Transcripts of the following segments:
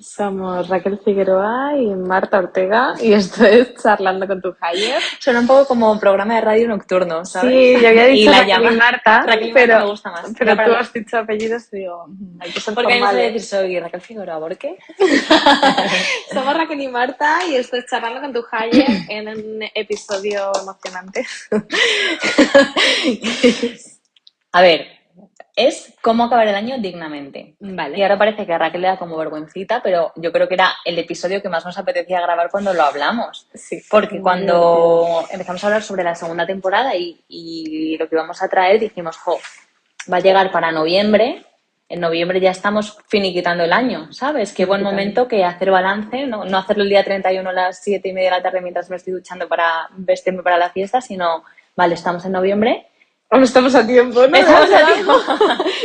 Somos Raquel Figueroa y Marta Ortega y esto es Charlando con tu Higher. Suena un poco como un programa de radio nocturno, ¿sabes? Sí, yo había dicho Y la Raquel y llama- Marta, Raquel Marta pero, me gusta más. pero tú has dicho apellidos y digo, mm, hay que ser Porque mí no sé formales. decir soy Raquel Figueroa, ¿por qué? Somos Raquel y Marta y esto es Charlando con tu Higher en un episodio emocionante. A ver, es cómo acabar el año dignamente. Y Vale. ahora parece que a Raquel le da como vergüencita, pero yo creo que era el episodio que más nos apetecía grabar cuando lo hablamos. Sí. Porque cuando empezamos a hablar sobre la segunda temporada y, y lo que íbamos a traer, dijimos, jo, va a llegar para noviembre. En noviembre ya estamos finiquitando el año, ¿sabes? Qué buen momento que hacer balance, no, no hacerlo el día 31 a las 7 y media de la tarde mientras me estoy duchando para vestirme para la fiesta, sino, vale, estamos en noviembre, Aún estamos a tiempo, ¿no? Estamos a tiempo,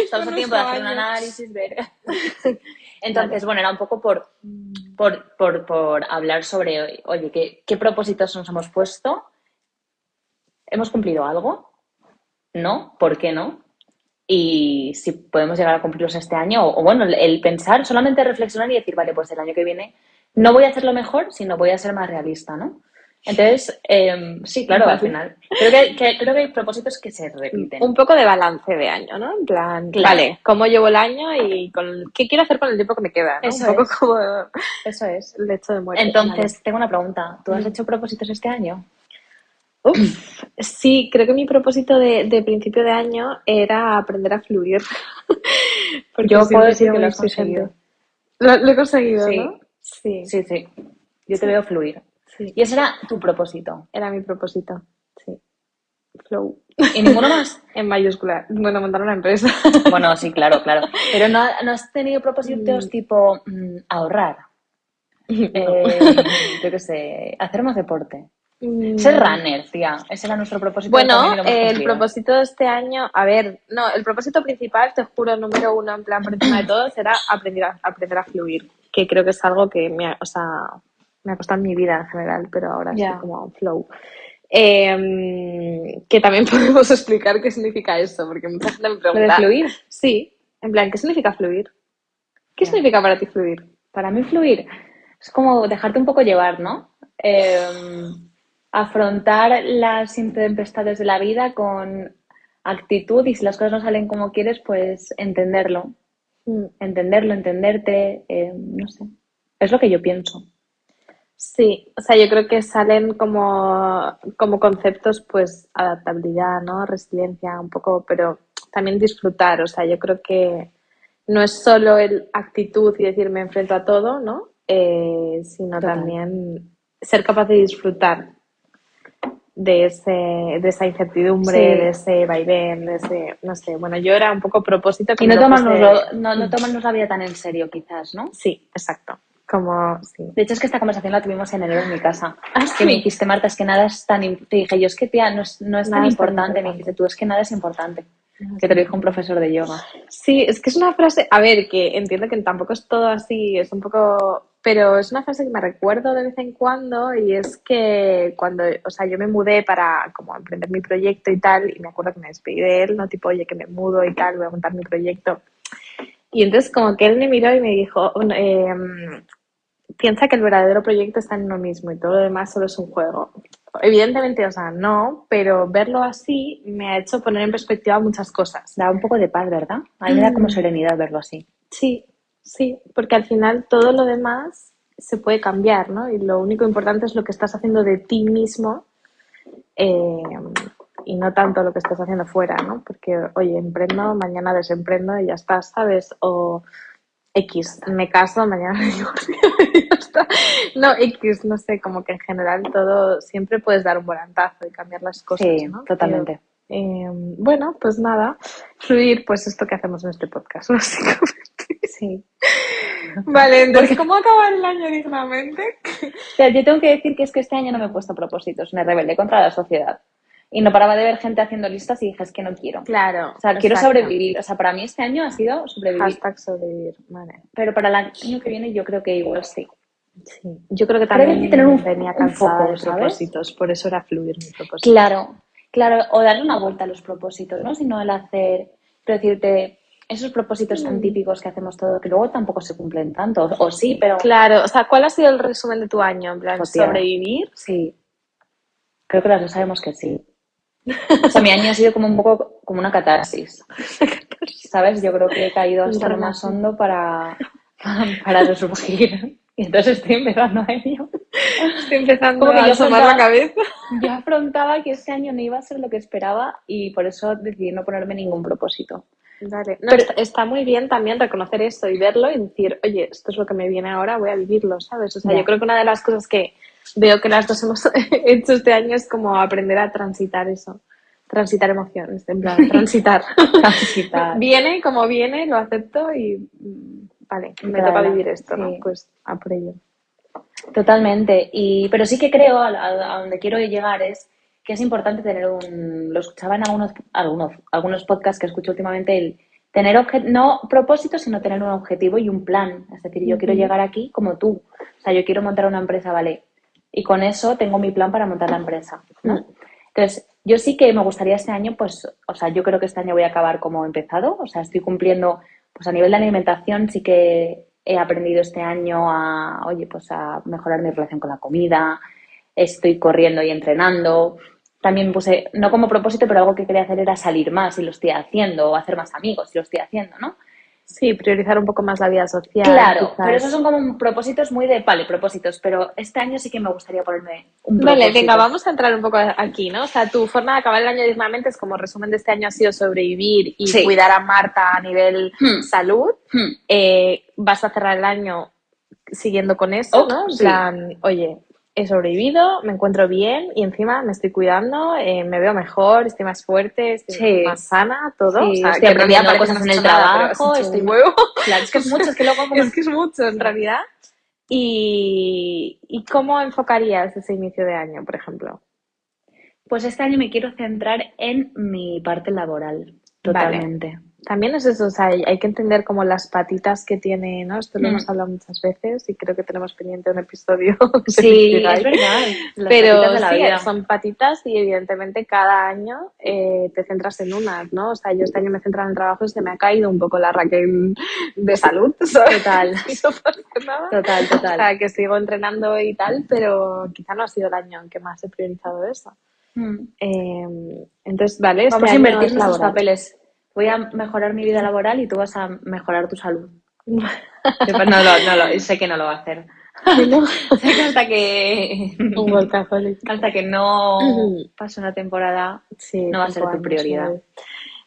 estamos a tiempo de hacer un análisis, ver. Entonces, bueno, era un poco por, por, por, por hablar sobre, oye, ¿qué, ¿qué propósitos nos hemos puesto? ¿Hemos cumplido algo? ¿No? ¿Por qué no? Y si podemos llegar a cumplirlos este año, o, o bueno, el pensar, solamente reflexionar y decir, vale, pues el año que viene no voy a hacerlo mejor, sino voy a ser más realista, ¿no? Entonces, eh, sí, claro, al final. Creo que, que- creo que hay propósitos que se repiten. Un poco de balance de año, ¿no? En plan, Claro. vale, ¿cómo llevo el año y con qué quiero hacer con el tiempo que me queda? ¿no? Eso Un poco es. como Eso es. el hecho de muerte. Entonces, tengo una pregunta. ¿Tú has Mm. hecho propósitos este año? Uf, sí, creo que mi propósito de, de principio de año era aprender a fluir. Porque Yo puedo he decir que lo has conseguido. lo he conseguido, Sí. ¿no? Sí, Sí, sí. Yo te veo fluir. Sí. Y ese era tu propósito. Era mi propósito. Sí. Flow. ¿Y ninguno más? En mayúscula. Bueno, montar una empresa. Bueno, sí, claro, claro. Pero no, no has tenido propósitos Mm. tipo mm, ahorrar, No. eh, yo qué sé, hacer más deporte. Mm. Ser runner, tía. Ese era nuestro propósito. Bueno, el propósito de este año, a ver, no, el propósito principal, te juro, número uno, en plan, por encima de todo, será aprender a, aprender a fluir, que creo que es algo que me o sea, me ha costado mi vida en general, pero ahora Ya. estoy como flow. Eh, que también podemos explicar qué significa eso, porque mucha gente me ¿Lo de pregunta. fluir? Sí, en plan, ¿qué significa fluir? ¿Qué significa para ti fluir? Para mí fluir es como dejarte un poco llevar, ¿no? Eh, afrontar las tempestades de la vida con actitud y si las cosas no salen como quieres, pues entenderlo. Mm. Entenderlo, entenderte, eh, no sé. Es lo que yo pienso. Sí, o sea, yo creo que salen como, como conceptos, pues, adaptabilidad, ¿no? Resiliencia, un poco, pero también disfrutar, o sea, yo creo que no es solo el actitud y decir me enfrento a todo, ¿no? Eh, sino Total. también ser capaz de disfrutar de ese, de esa incertidumbre, Sí. de ese vaivén, de ese, no sé, bueno, yo era un poco propósito que Y no tomarnos, puse- no, no tomarnos la vida tan en serio, quizás, ¿no? Sí, exacto, como, sí. De hecho, es que esta conversación la tuvimos en enero en mi casa. Ah, Que sí. me dijiste, Marta, es que nada es tan... Te dije, yo es que, tía, no es, no es tan importante. Me dijiste tú, es que nada es importante. Que te lo dijo un profesor de yoga. Sí, es que es una frase, a ver, que entiendo que tampoco es todo así, es un poco, pero es una frase que me recuerdo de vez en cuando y es que cuando, o sea, yo me mudé para como emprender mi proyecto y tal, y me acuerdo que me despedí de él, no tipo, oye, que me mudo y tal, voy a montar mi proyecto. Y entonces como que él me miró y me dijo, "Un- em, piensa que el verdadero proyecto está en uno mismo y todo lo demás solo es un juego. Evidentemente, o sea, no, pero verlo así me ha hecho poner en perspectiva muchas cosas. Da un poco de paz, ¿verdad? A mí me da como Mm. serenidad verlo así. Sí, sí, porque al final todo lo demás se puede cambiar, ¿no? Y lo único importante es lo que estás haciendo de ti mismo eh, y no tanto lo que estás haciendo fuera, ¿no? Porque, oye, emprendo, mañana desemprendo y ya está, ¿sabes? O X, me caso, mañana me divorcio y ya está. No, X, no sé, como que en general todo, siempre puedes dar un volantazo y cambiar las cosas, Sí, ¿no? totalmente. Eh, bueno, pues nada, fluir, pues esto que hacemos en este podcast, básicamente. Sí. Vale, entonces, ¿cómo acabar el año dignamente? O sea, yo tengo que decir que es que este año no me he puesto propósitos, me rebelé contra la sociedad. Y no paraba de ver gente haciendo listas y dije, es que no quiero. Claro. O sea, quiero sobrevivir. O sea, para mí este año ha sido sobrevivir. Hashtag sobrevivir, vale. Pero para el año que viene yo creo que igual sí. Sí. Yo creo que también que tener un- venía un cansada foco, de propósitos, por eso era fluir mi propósito. Claro, claro. O darle una vuelta a los propósitos, ¿no? Sino el hacer, pero decirte, esos propósitos tan típicos que hacemos todo, que luego tampoco se cumplen tanto, o, sí, pero... Claro, o sea, ¿cuál ha sido el resumen de tu año? En plan, Hostia. sobrevivir. Sí. Creo que las dos sabemos que sí. O sea, mi año ha sido como un poco como una catarsis. ¿Sabes? Yo creo que he caído hasta lo más hondo para, para resurgir. Y entonces estoy empezando a ello. Estoy empezando Como que a yo asomar la cabeza. Yo afrontaba que este año no iba a ser lo que esperaba y por eso decidí no ponerme ningún propósito. Vale. No, Pero- está, muy bien también reconocer esto y verlo y decir, oye, esto es lo que me viene ahora, voy a vivirlo, ¿sabes? O sea, yo creo que una de las cosas que veo que las dos hemos hecho este año es como aprender a transitar eso. Transitar emociones, en plan, transitar. Transitar. viene como viene, lo acepto y mm, vale, me Claro, toca vivir esto, ¿no? Pues a por ello. Totalmente. Y, pero sí que creo, a, a- a donde quiero llegar es que es importante tener un, lo escuchaba en algunos, algunos, algunos podcasts que escucho últimamente, el tener obje- no propósitos, sino tener un objetivo y un plan. Es decir, yo quiero llegar aquí como tú. O sea, yo quiero montar una empresa, ¿vale? Y con eso tengo mi plan para montar la empresa, ¿no? Mm. Entonces, yo sí que me gustaría este año, pues, o sea, yo creo que este año voy a acabar como he empezado, o sea, estoy cumpliendo, pues a nivel de alimentación sí que he aprendido este año a, oye, pues a mejorar mi relación con la comida, estoy corriendo y entrenando. También puse, no como propósito, pero algo que quería hacer era salir más y lo estoy haciendo, o hacer más amigos y lo estoy haciendo, ¿no? Sí, priorizar un poco más la vida social. Claro, quizás. pero esos son como propósitos muy de, vale, propósitos, pero este año sí que me gustaría ponerme un propósito. Vale, venga, vamos a entrar un poco aquí, ¿no? O sea, tu forma de acabar el año dignamente es como resumen de este año ha sido sobrevivir y Sí. cuidar a Marta a nivel Hmm. salud. Hmm. Eh, vas a cerrar el año siguiendo con eso, Oh, ¿no? En sí. plan, oye, he sobrevivido, me encuentro bien y encima me estoy cuidando, eh, me veo mejor, estoy más fuerte, estoy Sí. más sana, todo. Sí, o sea, estoy que aprendiendo cosas en el nada, trabajo, hecho estoy- un huevo. Claro, es que es mucho, es que luego como... Es que es mucho en realidad. ¿Y, ¿Y cómo enfocarías ese inicio de año, por ejemplo? Pues este año me quiero centrar en mi parte laboral, totalmente. También es eso, o sea, hay, hay que entender como las patitas que tiene, ¿no? Esto lo Mm. hemos hablado muchas veces y creo que tenemos pendiente un episodio. Sí, es verdad. las Pero patitas de la sí, vida. son patitas y evidentemente cada año eh, te centras en unas, ¿no? O sea, yo este año me he centrado en el trabajo y se me ha caído un poco la Raquel de salud, ¿sabes? Total, nada. total, O total. sea, que sigo entrenando y tal, pero quizá no ha sido el año en que más he priorizado eso. Mm. Eh, entonces, vale, este Vamos a año invertir nuestros laboral. papeles. Voy a mejorar mi vida laboral y tú vas a mejorar tu salud. No, lo, no lo, sé que no lo va a hacer. No, hasta que un workaholic. hasta que no pase una temporada Sí, no va a ser tu prioridad.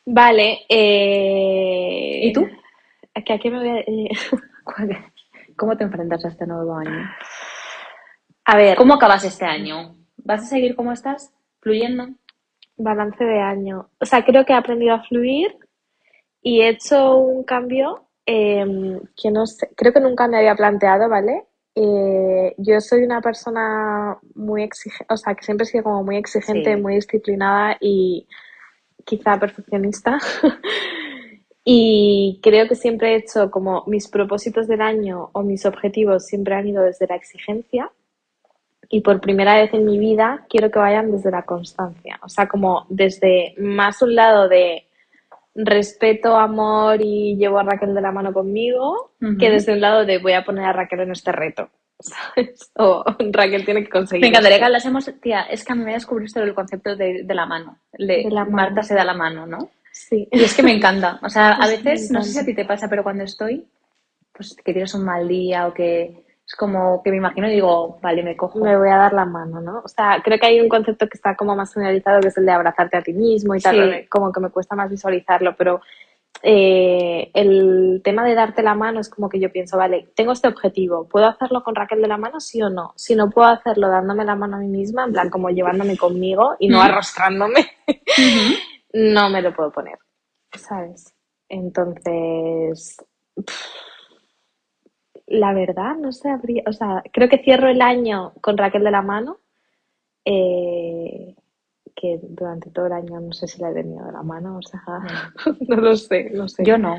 Vale. eh, ¿Y tú? ¿A qué, a qué me voy a...? eh, ¿Cómo te enfrentas a este nuevo año? A ver, ¿Cómo acabas este año? ¿Vas a seguir como estás? ¿Fluyendo? Balance de año. O sea, creo que he aprendido a fluir y he hecho un cambio eh, que no sé, creo que nunca me había planteado, ¿vale? Eh, yo soy una persona muy exigente, o sea, que siempre he sido como muy exigente, Sí. muy disciplinada y quizá perfeccionista. Y creo que siempre he hecho como mis propósitos del año o mis objetivos siempre han ido desde la exigencia y por primera vez en mi vida quiero que vayan desde la constancia. O sea, como desde más un lado de respeto, amor y llevo a Raquel de la mano conmigo, que desde un lado de voy a poner a Raquel en este reto. ¿Sabes? O Raquel tiene que conseguir. Me encantaría que hablásemos, tía, es que a mí me descubriste el concepto de, de la mano, de, De la mano. Marta se da la mano, ¿no? Sí. Y es que me encanta, o sea, a veces, no sé si a ti te pasa, pero cuando estoy, pues que tienes un mal día o que es como que me imagino y digo, vale, me cojo. Me voy a dar la mano, ¿no? O sea, creo que hay un concepto que está como más generalizado, que es el de abrazarte a ti mismo y tal, Sí. como que me cuesta más visualizarlo, pero eh, el tema de darte la mano es como que yo pienso, vale, tengo este objetivo, ¿puedo hacerlo con Raquel de la mano, sí o no? Si no puedo hacerlo dándome la mano a mí misma, en plan como llevándome conmigo y no arrastrándome, no me lo puedo poner, ¿sabes? Entonces, la verdad, no sabría, o sea, creo que cierro el año con Raquel de la mano, eh, que durante todo el año no sé si la he tenido de la mano, o sea, no lo sé, no sé. Yo no,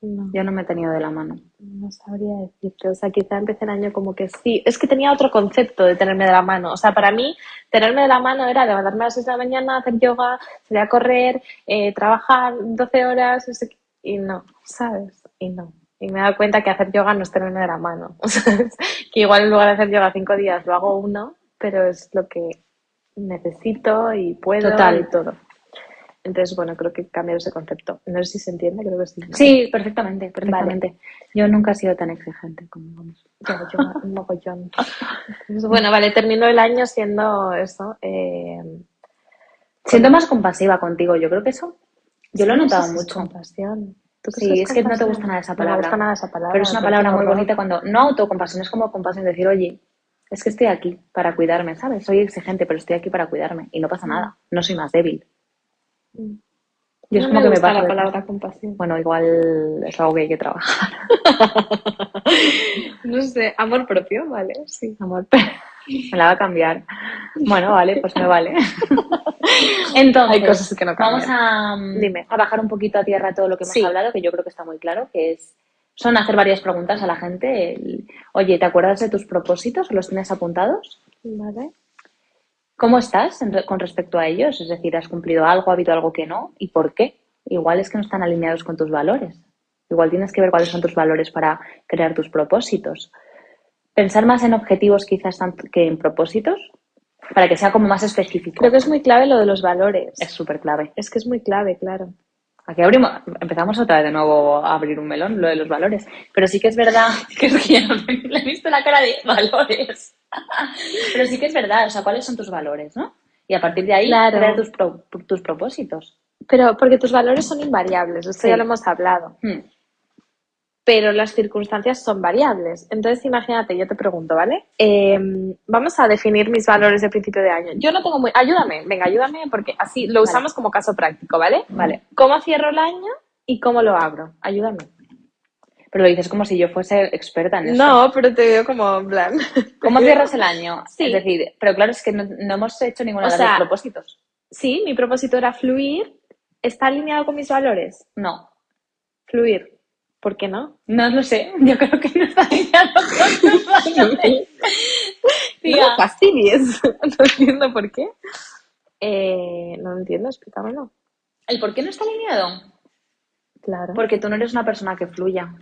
no, yo no me he tenido de la mano. no sabría decirte, o sea, quizá empecé el año como que sí, es que tenía otro concepto de tenerme de la mano, o sea, para mí tenerme de la mano era levantarme a las 6 de la mañana, hacer yoga, salir a correr, eh, trabajar 12 horas, no sé qué. y no, ¿sabes? Y no. Y me he dado cuenta que hacer yoga no es tenerme de la mano. que igual en lugar de hacer yoga cinco días lo hago uno, pero es lo que necesito y puedo Total. y todo. Entonces, bueno, creo que he cambiado ese concepto. No sé si se entiende, creo que sí. ¿no? Sí, perfectamente, perfectamente. Yo nunca he sido tan exigente como vamos. Yo, yo, un mogollón. Bueno, vale, termino el año siendo eso. eh, Siendo más compasiva contigo, yo creo que eso, yo lo he no sé notado si es mucho. compasión. ¿Tú crees Sí, es que no te gusta nada esa No palabra. me gusta nada esa palabra. Pero es una palabra muy horror. bonita cuando, no autocompasión, es como compasión, decir, oye, es que estoy aquí para cuidarme, ¿sabes? Soy exigente, pero estoy aquí para cuidarme y no pasa nada, no soy más débil. Mm. Yo es No como me que me paso la de- palabra compasión. Bueno, igual es algo que hay que trabajar. No sé, amor propio, vale, sí. Amor, me la va a cambiar. Bueno, vale, pues me vale. Entonces, Hay cosas que no vamos a, mm, Dime. a bajar un poquito a tierra todo lo que hemos Sí. hablado, que yo creo que está muy claro, que es son hacer varias preguntas a la gente. el, Oye, ¿te acuerdas de tus propósitos? ¿Los tienes apuntados? Vale. ¿Cómo estás en con respecto a ellos? Es decir, ¿has cumplido algo, ha habido algo que no? ¿Y por qué? Igual es que no están alineados con tus valores. Igual tienes que ver cuáles son tus valores para crear tus propósitos. Pensar más en objetivos quizás tanto que en propósitos, para que sea como más específico. Creo que es muy clave lo de los valores. es súper clave. Es que es muy clave, claro. Aquí abrimos, empezamos otra vez de nuevo a abrir un melón, lo de los valores. Pero sí que es verdad que es que le he visto la cara de valores. Pero sí que es verdad, o sea, ¿cuáles son tus valores, no? Y a partir de ahí, Claro. crear tus, pro- tus propósitos. Pero porque tus valores son invariables, esto Sí. ya lo hemos hablado. Hmm. Pero las circunstancias son variables. Entonces, imagínate, yo te pregunto, ¿vale? Eh, vamos a definir mis valores de principio de año. Yo no tengo muy. Ayúdame, venga, ayúdame, porque así lo Vale. usamos como caso práctico, ¿vale? Vale. ¿Cómo cierro el año y cómo lo abro? Ayúdame. Pero lo dices como si yo fuese experta en eso. No, pero te veo como en plan. ¿Cómo cierras el año? Sí. Es decir, pero claro, es que no, no hemos hecho ninguno O de sea, los propósitos. Sí, mi propósito era fluir. ¿Está alineado con mis valores? No. Fluir. ¿Por qué no? No lo sé. Yo creo que no está alineado con tus valores. Tía. No me fastidies. No entiendo por qué. Eh, no lo entiendo, explícamelo. ¿El por qué no está alineado? Claro. Porque tú no eres una persona que fluya.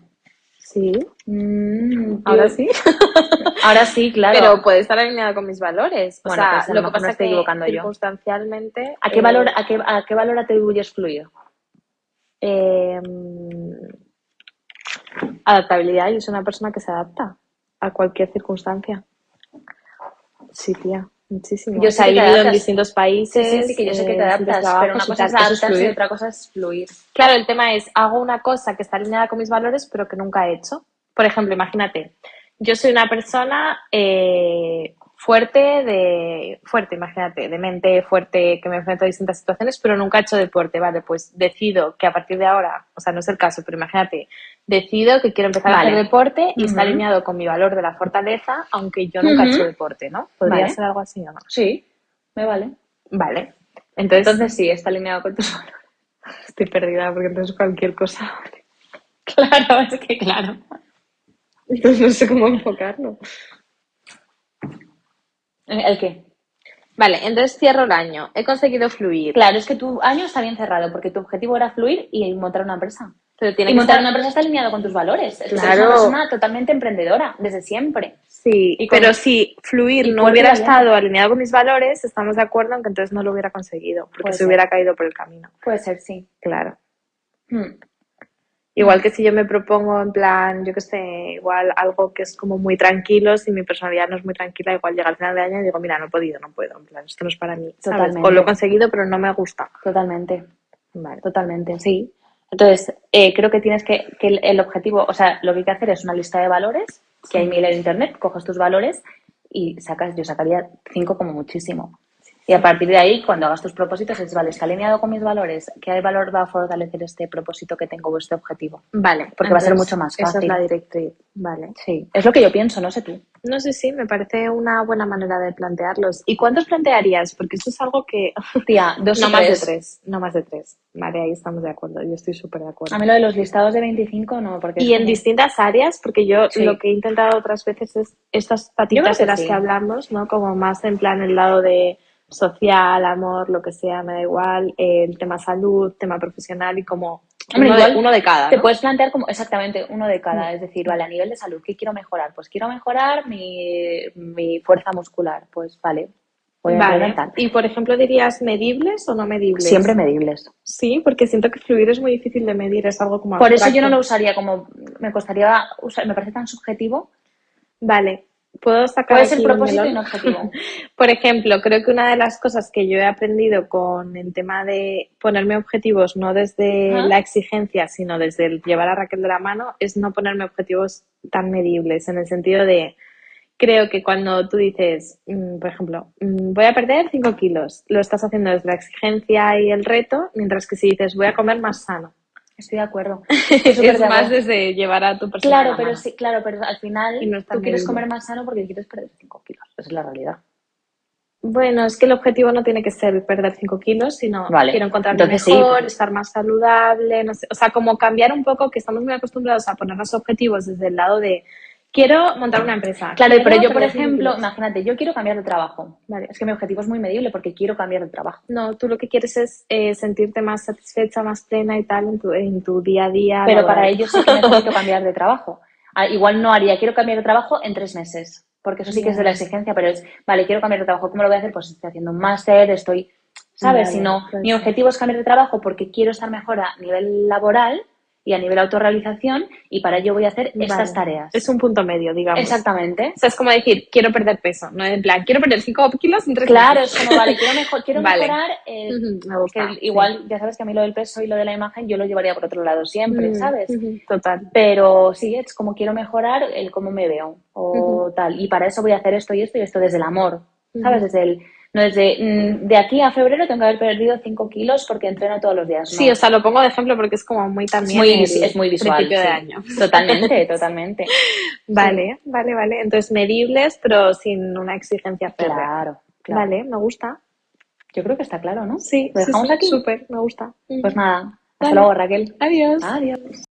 Sí, Mm, ahora sí. Ahora sí, claro. Pero puede estar alineado con mis valores. O Bueno, sea, pues lo lo que pasa es estoy que equivocando yo. circunstancialmente. ¿A qué, eh, valor, a, qué, ¿A qué valor atribuyes fluido? eh, adaptabilidad. Yo soy una persona que se adapta a cualquier circunstancia. Sí, tía, muchísimo. Yo sé que he vivido en distintos países. Sí, sí, sí, que yo sé que eh, te distintos adaptas, pero una y cosa es es adaptarse y otra cosa es fluir. Claro, el tema es, hago una cosa que está alineada con mis valores, pero que nunca he hecho. Por ejemplo, imagínate, yo soy una persona eh, fuerte, de fuerte, imagínate, de mente fuerte, que me enfrento a distintas situaciones, pero nunca he hecho deporte. Vale, pues decido que a partir de ahora, o sea, no es el caso, pero imagínate, decido que quiero empezar a hacer deporte y está alineado con mi valor de la fortaleza, aunque yo nunca he Ujú. hecho deporte, ¿no? ¿Podría Vale. ser algo así o no? Sí, me vale. Vale. Entonces, Entonces sí, está alineado con tus valores. estoy perdida porque entonces cualquier cosa. Claro, es que claro. Entonces no sé cómo enfocarlo. ¿El qué? Vale, entonces cierro el año. He conseguido fluir. Claro, es que tu año está bien cerrado porque tu objetivo era fluir y montar una empresa. Pero tiene Y que montar estar- una empresa está alineado con tus valores. Es eres Claro. una persona totalmente emprendedora, desde siempre. Sí, Y con- pero si fluir no hubiera estado alineado con mis valores, estamos de acuerdo en que entonces no lo hubiera conseguido, porque Puede se ser. hubiera caído por el camino. Puede ser, sí. Claro. Hmm. Igual que si yo me propongo en plan, yo qué sé, igual algo que es como muy tranquilo, si mi personalidad no es muy tranquila, igual llega al final de año y digo, mira, no he podido, no puedo, en plan, esto no es para mí. ¿sabes? Totalmente. O lo he conseguido, pero no me gusta. Totalmente. Vale. Totalmente, sí. Entonces, eh, creo que tienes que, que el, el objetivo, o sea, lo que hay que hacer es una lista de valores, que hay mil en internet, coges tus valores y sacas, yo sacaría cinco como muchísimo. Y a partir de ahí, cuando hagas tus propósitos, es, vale, está alineado con mis valores, ¿qué valor va a fortalecer este propósito que tengo o este objetivo? Vale. Porque va a ser mucho más Esa es fácil. la directriz. Vale. Sí. Es lo que yo pienso, no sé tú. No sé si me parece una buena manera de plantearlos. ¿Y cuántos plantearías? Porque esto es algo que... Tía, dos no o más tres. de tres. No más de tres. Vale, ahí estamos de acuerdo. Yo estoy súper de acuerdo. A mí lo de los listados de 25 no, porque Y en distintas áreas, porque yo Sí. lo que he intentado otras veces es estas patitas de las sí. que hablamos, ¿no? Como más en plan el lado de social, amor, lo que sea, me da igual, eh, el tema salud, tema profesional y como Hombre, uno, de, igual uno de cada. Te ¿no? puedes plantear como exactamente uno de cada, Mm. es decir, vale, a nivel de salud, ¿qué quiero mejorar? Pues quiero mejorar mi, mi fuerza muscular, pues vale, voy Vale. Y por ejemplo, dirías medibles o no medibles? Siempre medibles. Sí, porque siento que fluir es muy difícil de medir, es algo como Por eso yo no lo usaría como, me costaría usar, me parece tan subjetivo. Vale, puedo sacar ser aquí un propósito y objetivo. Por ejemplo, creo que una de las cosas que yo he aprendido con el tema de ponerme objetivos no desde la exigencia, sino desde el llevar a Raquel de la mano, es no ponerme objetivos tan medibles, en el sentido de, creo que cuando tú dices, mm, por ejemplo, mm, voy a perder 5 kilos, lo estás haciendo desde la exigencia y el reto, mientras que si dices, voy a comer más sano, Estoy de acuerdo. Es de más acuerdo. desde llevar a tu persona. Claro, pero sí, claro, pero al final no tú quieres comer más sano porque quieres perder 5 kilos. Esa es la realidad. Bueno, es que el objetivo no tiene que ser perder 5 kilos, sino Vale, quiero encontrarme entonces mejor, estar más saludable, no sé, o sea, como cambiar un poco, que estamos muy acostumbrados a ponernos objetivos desde el lado de quiero montar una empresa. Claro, quiero pero yo, por perder 5 ejemplo, imagínate, yo quiero cambiar de trabajo. Vale. Es que mi objetivo es muy medible porque quiero cambiar de trabajo. No, tú lo que quieres es eh, sentirte más satisfecha, más plena y tal en tu, en tu día a día. Pero laboral. para ello sí que necesito cambiar de trabajo. Ah, Igual no haría, quiero cambiar de trabajo en tres meses, porque eso sí que es de la exigencia, pero es, vale, quiero cambiar de trabajo, ¿cómo lo voy a hacer? Pues estoy haciendo un máster, estoy, ¿sabes? Vale, Si no, pues mi sí. objetivo es cambiar de trabajo porque quiero estar mejor a nivel laboral y a nivel autorrealización y para ello voy a hacer estas Vale. tareas. Es un punto medio, digamos. Exactamente. O sea, es como decir, quiero perder peso, no en plan, quiero perder 5 kilos en 3 Claro, es como, vale, quiero, mejor, quiero Vale. mejorar eh, Me gusta. que sí. igual, ya sabes que a mí lo del peso y lo de la imagen yo lo llevaría por otro lado siempre, ¿sabes? Total. Pero sí, es como quiero mejorar el cómo me veo o tal. Y para eso voy a hacer esto y esto y esto desde el amor, ¿sabes? Desde el, no desde, mm, de aquí a febrero tengo que haber perdido 5 kilos porque entreno todos los días. Sí, no. o sea, lo pongo de ejemplo porque es como muy es también muy, el vis- es muy visual. principio de sí. año. Totalmente, totalmente. Vale, vale, vale. Entonces, medibles, pero sin una exigencia férrea. Claro, claro. Vale, me gusta. Yo creo que está claro, ¿no? Sí, ¿Lo sí, dejamos sí, aquí? súper, me gusta. Pues nada, hasta Vale. luego Raquel. Adiós. Adiós.